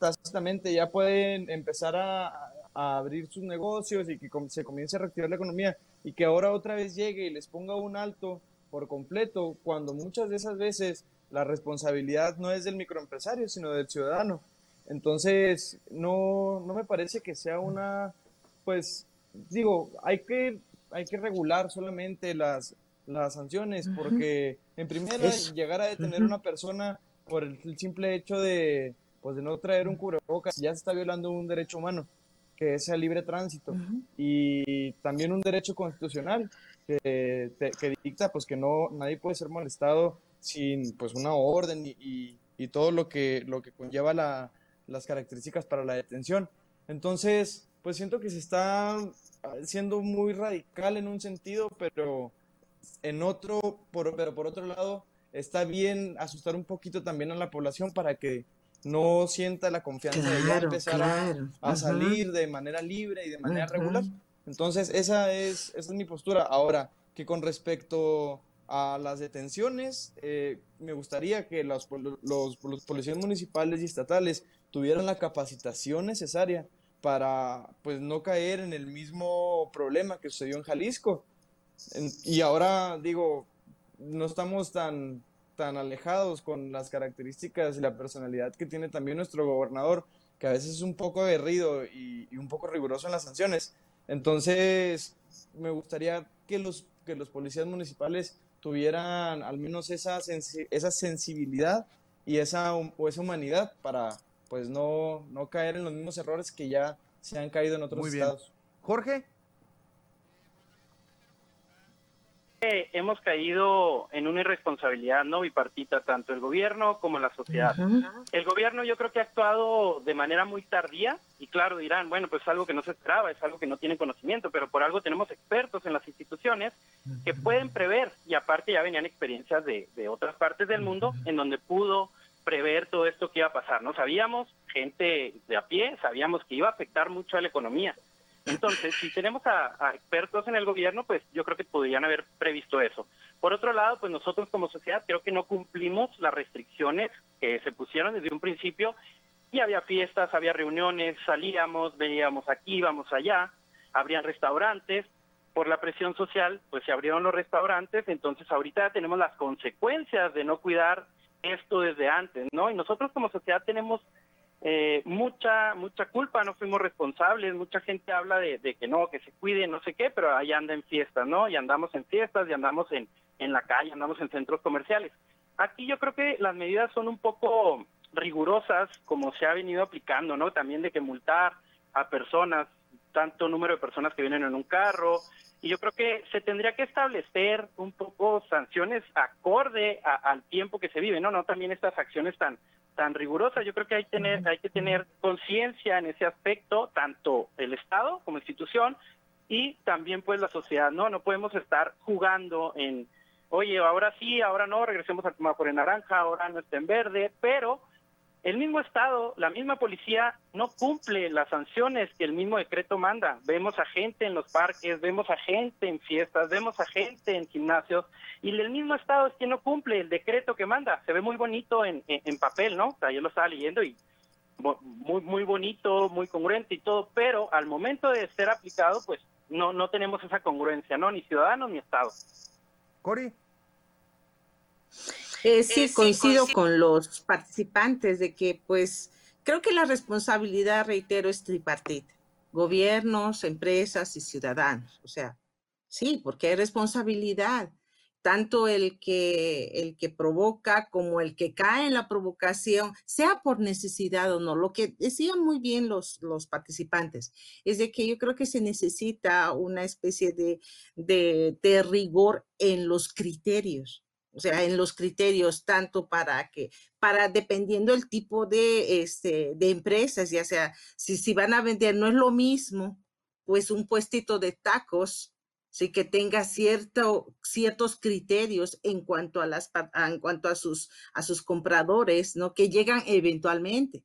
tácitamente ya pueden empezar a, abrir sus negocios y que se comience a reactivar la economía y que ahora otra vez llegue y les ponga un alto por completo, cuando muchas de esas veces la responsabilidad no es del microempresario, sino del ciudadano. Entonces, no, no me parece que sea una, pues, digo, hay que, hay que regular solamente las, las sanciones, porque en primera, llegar a detener a una persona por el simple hecho de, pues, de no traer un cubrebocas, ya se está violando un derecho humano, que es el libre tránsito, y también un derecho constitucional que, que, dicta, pues, que no, nadie puede ser molestado sin, pues, una orden y, y, todo lo que, lo que conlleva la, las características para la detención. Entonces, pues siento que se está siendo muy radical en un sentido, pero en otro, por, pero por otro lado, está bien asustar un poquito también a la población para que no sienta la confianza de ya empezar a, salir de manera libre y de manera regular. Entonces, esa es, esa es mi postura. Ahora, que con respecto a las detenciones, eh, me gustaría que los, los, los, policías municipales y estatales tuvieran la capacitación necesaria para pues no caer en el mismo problema que sucedió en Jalisco. y ahora digo, no estamos tan, tan alejados con las características y la personalidad que tiene también nuestro gobernador, que a veces es un poco aguerrido y, y un poco riguroso en las sanciones. Entonces, me gustaría que los, que los policías municipales tuvieran al menos esa, esa sensibilidad y esa, o esa humanidad para pues no, no caer en los mismos errores que ya se han caído en otros Muy estados. Jorge. Hemos caído en una irresponsabilidad no bipartita, tanto el gobierno como la sociedad. El gobierno yo creo que ha actuado de manera muy tardía y claro dirán, bueno, pues es algo que no se esperaba, es algo que no tiene conocimiento, pero por algo tenemos expertos en las instituciones que pueden prever y aparte ya venían experiencias de, de otras partes del mundo en donde pudo prever todo esto que iba a pasar, ¿no? Sabíamos, gente de a pie, sabíamos que iba a afectar mucho a la economía, entonces, si tenemos a, expertos en el gobierno, pues yo creo que podrían haber previsto eso. Por otro lado, pues nosotros como sociedad creo que no cumplimos las restricciones que se pusieron desde un principio y había fiestas, había reuniones, salíamos, veíamos aquí, íbamos allá, habrían restaurantes, por la presión social, pues se abrieron los restaurantes, entonces ahorita tenemos las consecuencias de no cuidar esto desde antes, ¿no? Y nosotros como sociedad tenemos eh, mucha mucha culpa, no fuimos responsables, mucha gente habla de, que no, que se cuide, no sé qué, pero ahí anda en fiestas, ¿no? Y andamos en fiestas, y andamos en, en la calle, andamos en centros comerciales. Aquí yo creo que las medidas son un poco rigurosas, como se ha venido aplicando, ¿no? También de que multar a personas, tanto número de personas que vienen en un carro, y yo creo que se tendría que establecer un poco sanciones acorde al tiempo que se vive, ¿no? No también estas acciones tan tan rigurosa. Yo creo que hay, tener, hay que tener conciencia en ese aspecto, tanto el Estado como institución y también pues la sociedad, ¿no? No podemos estar jugando en, oye, ahora sí, ahora no, regresemos al por en naranja, ahora no está en verde, pero el mismo Estado, la misma policía no cumple las sanciones que el mismo decreto manda. Vemos a gente en los parques, vemos a gente en fiestas, vemos a gente en gimnasios y el mismo Estado es quien no cumple el decreto que manda. Se ve muy bonito en, en, papel, ¿no? O sea, yo lo estaba leyendo y muy, muy bonito, muy congruente y todo, pero al momento de ser aplicado, pues no, no tenemos esa congruencia, ¿no? Ni ciudadanos ni Estado. Cori. Eh, sí, coincido con los participantes de que, pues, creo que la responsabilidad, reitero, es tripartita. Gobiernos, empresas y ciudadanos. O sea, sí, porque hay responsabilidad. Tanto el que, el que provoca como el que cae en la provocación, sea por necesidad o no. Lo que decían muy bien los, los participantes es de que yo creo que se necesita una especie de, de, de rigor en los criterios o sea, en los criterios, tanto para que, para dependiendo el tipo de, este, de empresas, ya sea, si, si van a vender, no es lo mismo, pues un puestito de tacos, sí que tenga cierto, ciertos criterios en cuanto a las, en cuanto a sus, a sus compradores, ¿no? Que llegan eventualmente.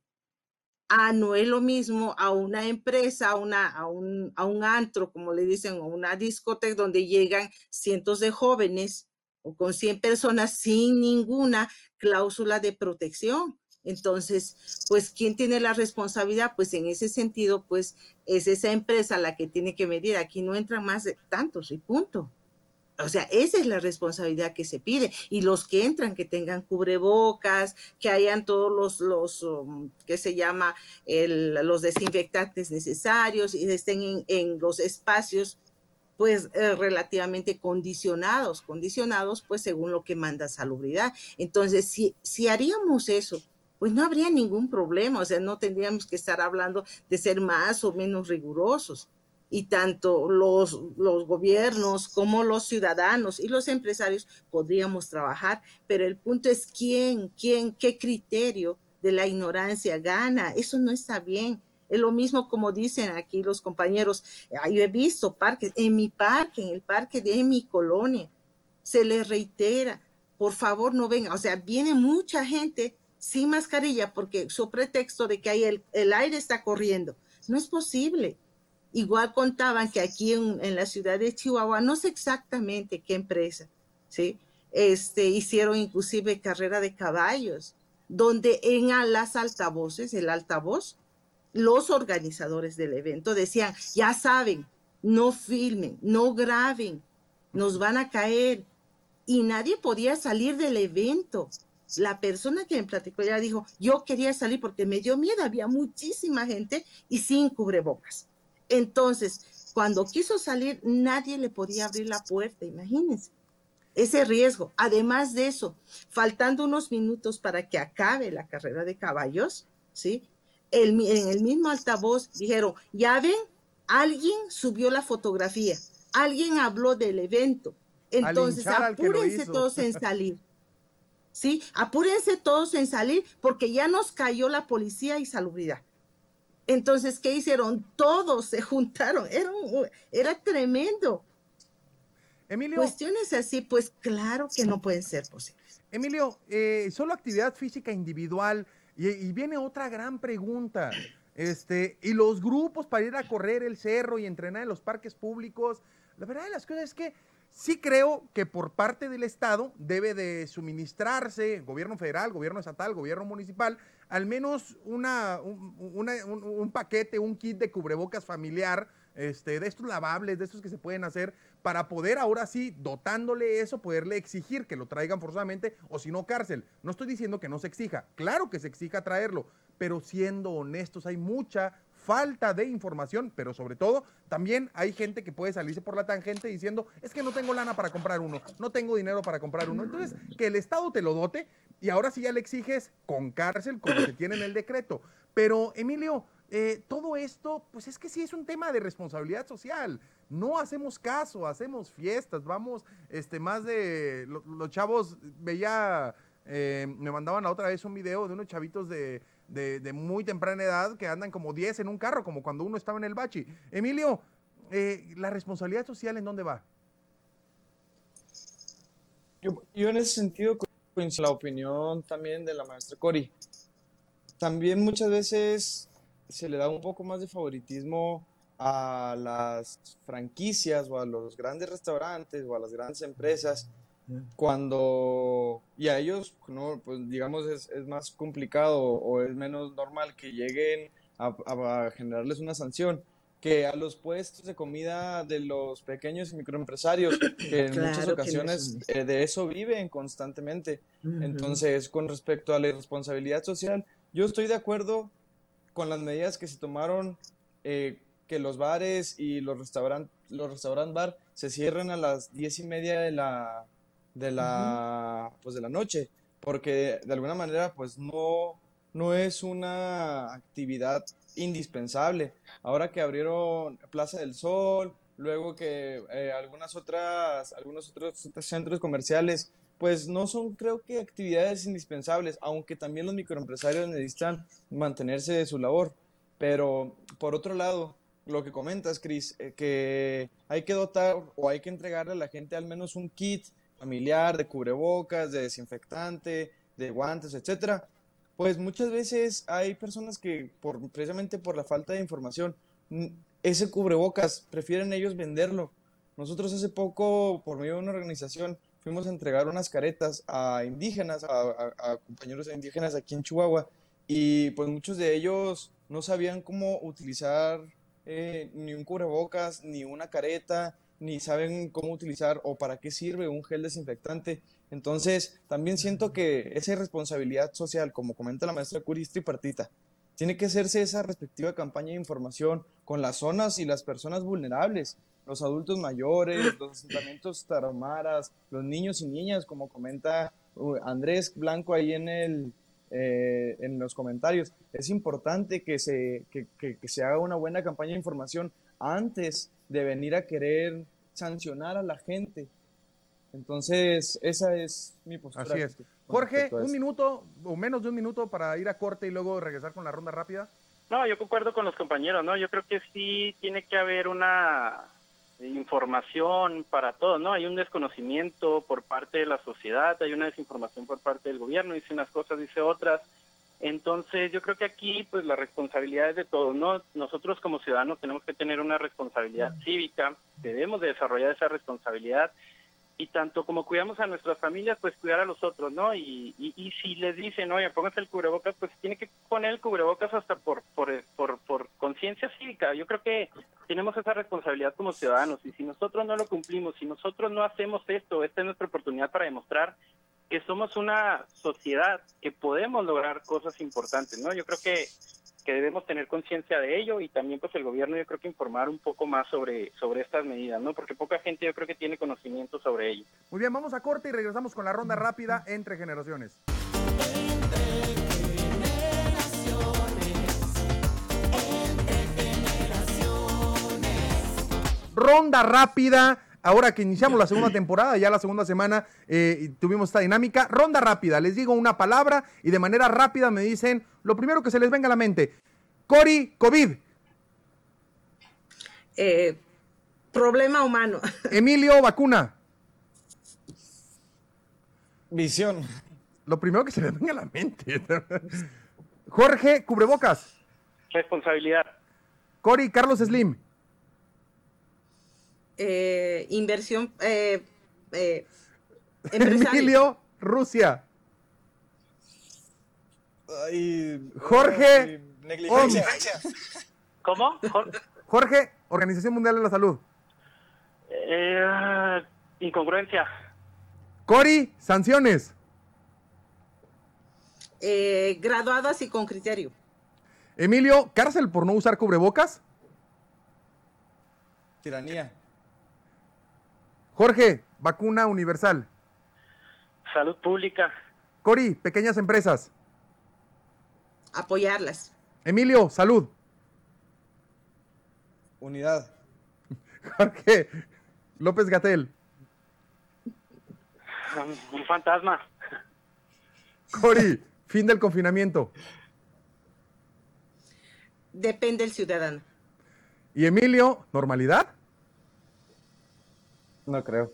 Ah, no es lo mismo a una empresa, a, una, a, un, a un antro, como le dicen, o una discoteca donde llegan cientos de jóvenes o con 100 personas sin ninguna cláusula de protección. Entonces, pues, ¿quién tiene la responsabilidad? Pues en ese sentido, pues es esa empresa la que tiene que medir. Aquí no entran más de tantos y punto. O sea, esa es la responsabilidad que se pide. Y los que entran, que tengan cubrebocas, que hayan todos los, los um, que se llama? los desinfectantes necesarios y estén en, en los espacios pues eh, relativamente condicionados, condicionados pues según lo que manda salubridad. Entonces, si, si haríamos eso, pues no habría ningún problema, o sea, no tendríamos que estar hablando de ser más o menos rigurosos. Y tanto los, los gobiernos como los ciudadanos y los empresarios podríamos trabajar, pero el punto es quién, quién, qué criterio de la ignorancia gana. Eso no está bien es lo mismo como dicen aquí los compañeros. Yo he visto parques, en mi parque, en el parque de mi colonia, se les reitera, por favor no vengan. O sea, viene mucha gente sin mascarilla porque su pretexto de que hay el, el aire está corriendo. No es posible. Igual contaban que aquí en, en, la ciudad de Chihuahua, no sé exactamente qué empresa, ¿sí? Este, hicieron inclusive carrera de caballos, donde en las altavoces, el altavoz, los organizadores del evento decían, ya saben, no filmen, no graben, nos van a caer. Y nadie podía salir del evento. La persona que me platicó ya dijo, yo quería salir porque me dio miedo, había muchísima gente y sin cubrebocas. Entonces, cuando quiso salir, nadie le podía abrir la puerta, imagínense. Ese riesgo. Además de eso, faltando unos minutos para que acabe la carrera de caballos, ¿sí? El, en el mismo altavoz dijeron, ya ven, alguien subió la fotografía, alguien habló del evento. Entonces, apúrense todos en salir. ¿Sí? Apúrense todos en salir porque ya nos cayó la policía y salubridad. Entonces, ¿qué hicieron? Todos se juntaron. Era, era tremendo. Emilio. Cuestiones así, pues claro que no pueden ser posibles. Emilio, eh, solo actividad física individual. Y, viene otra gran pregunta. Este, y los grupos para ir a correr el cerro y entrenar en los parques públicos. La verdad de las cosas es que sí creo que por parte del Estado debe de suministrarse, gobierno federal, gobierno estatal, gobierno municipal, al menos una, un, una, un, un paquete, un kit de cubrebocas familiar, este, de estos lavables, de estos que se pueden hacer, para poder ahora sí, dotándole eso, poderle exigir que lo traigan forzadamente o si no cárcel. No estoy diciendo que no se exija, claro que se exija traerlo, pero siendo honestos, hay mucha falta de información, pero sobre todo también hay gente que puede salirse por la tangente diciendo, es que no tengo lana para comprar uno, no tengo dinero para comprar uno. Entonces, que el Estado te lo dote y ahora sí ya le exiges con cárcel, con lo que tiene en el decreto. Pero, Emilio, eh, todo esto, pues es que sí es un tema de responsabilidad social. No hacemos caso, hacemos fiestas, vamos, este, más de, lo, los chavos, veía, eh, me mandaban la otra vez un video de unos chavitos de, de, muy temprana edad que andan como 10 en un carro, como cuando uno estaba en el bachi. Emilio, eh, ¿la responsabilidad social en dónde va? Yo, yo en ese sentido coincido la opinión también de la maestra Cori. También muchas veces se le da un poco más de favoritismo a las franquicias o a los grandes restaurantes o a las grandes empresas cuando y a ellos no pues digamos es, es más complicado o es menos normal que lleguen a, a, generarles una sanción que a los puestos de comida de los pequeños y microempresarios que en claro muchas ocasiones no eh, de eso viven constantemente. Uh -huh. entonces con respecto a la responsabilidad social yo estoy de acuerdo con las medidas que se tomaron eh, que los bares y los restaurantes los restaurant bar se cierren a las diez y media de la de la uh -huh. pues de la noche porque de alguna manera pues no no es una actividad indispensable ahora que abrieron Plaza del Sol luego que eh, algunas otras algunos otros centros comerciales pues no son creo que actividades indispensables aunque también los microempresarios necesitan mantenerse de su labor pero por otro lado lo que comentas, Cris, eh, que hay que dotar o hay que entregarle a la gente al menos un kit familiar de cubrebocas, de desinfectante, de guantes, etcétera. Pues muchas veces hay personas que, por, precisamente por la falta de información, ese cubrebocas prefieren ellos venderlo. Nosotros hace poco, por medio de una organización, fuimos a entregar unas caretas a indígenas, a, a, a compañeros indígenas aquí en Chihuahua, y pues muchos de ellos no sabían cómo utilizar eh, ni un cubrebocas, ni una careta, ni saben cómo utilizar o para qué sirve un gel desinfectante. Entonces, también siento que esa responsabilidad social, como comenta la maestra Curi, es tripartita. Tiene que hacerse esa respectiva campaña de información con las zonas y las personas vulnerables, los adultos mayores, los asentamientos tarahumaras, los niños y niñas, como comenta uh, Andrés Blanco ahí en el, eh, en los comentarios. Es importante que se, que, que, que, se haga una buena campaña de información antes de venir a querer sancionar a la gente. Entonces, esa es mi postura. Así es. Jorge, un minuto o menos de un minuto para ir a corte y luego regresar con la ronda rápida. No, yo concuerdo con los compañeros, ¿no? Yo creo que sí tiene que haber una información para todos, ¿no? Hay un desconocimiento por parte de la sociedad, hay una desinformación por parte del gobierno, dice unas cosas, dice otras. Entonces, yo creo que aquí, pues, la responsabilidad es de todos, ¿no? Nosotros como ciudadanos tenemos que tener una responsabilidad cívica, debemos de desarrollar esa responsabilidad y tanto como cuidamos a nuestras familias, pues cuidar a los otros, ¿no? Y, y, si les dicen, oye, póngase el cubrebocas, pues tiene que poner el cubrebocas hasta por, por, por, por conciencia cívica. Yo creo que tenemos esa responsabilidad como ciudadanos y si nosotros no lo cumplimos, si nosotros no hacemos esto, esta es nuestra oportunidad para demostrar que somos una sociedad que podemos lograr cosas importantes, ¿no? Yo creo que que debemos tener conciencia de ello y también pues el gobierno yo creo que informar un poco más sobre, sobre estas medidas, ¿no? Porque poca gente yo creo que tiene conocimiento sobre ello. Muy bien, vamos a corte y regresamos con la ronda rápida entre generaciones. Ronda rápida. Ahora que iniciamos la segunda temporada, ya la segunda semana eh, tuvimos esta dinámica. Ronda rápida, les digo una palabra y de manera rápida me dicen lo primero que se les venga a la mente. Cori, COVID. Eh, problema humano. Emilio, vacuna. Visión. Lo primero que se les venga a la mente. Jorge, cubrebocas. Responsabilidad. Cori, Carlos Slim. Eh, inversión eh, eh, Emilio, Rusia. Jorge. ¿Cómo? Jorge, Organización Mundial de la Salud. incongruencia. Cori, sanciones. graduadas y con criterio. Emilio, cárcel por no usar cubrebocas. Tiranía. Jorge, vacuna universal. Salud pública. Cori, pequeñas empresas. Apoyarlas. Emilio, salud. Unidad. Jorge, López Gatel. Un fantasma. Cori, fin del confinamiento. Depende del ciudadano. Y Emilio, normalidad. No creo.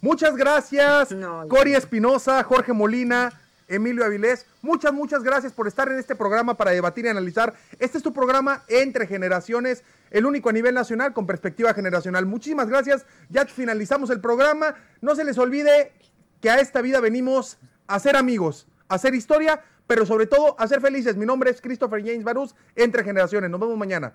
Muchas gracias, Cori Espinosa, Jorge Molina, Emilio Avilés. Muchas, muchas gracias por estar en este programa para debatir y analizar. Este es tu programa entre generaciones, el único a nivel nacional con perspectiva generacional. Muchísimas gracias. Ya finalizamos el programa. No se les olvide que a esta vida venimos a ser amigos, a hacer historia, pero sobre todo a ser felices. Mi nombre es Christopher James Barús, entre generaciones. Nos vemos mañana.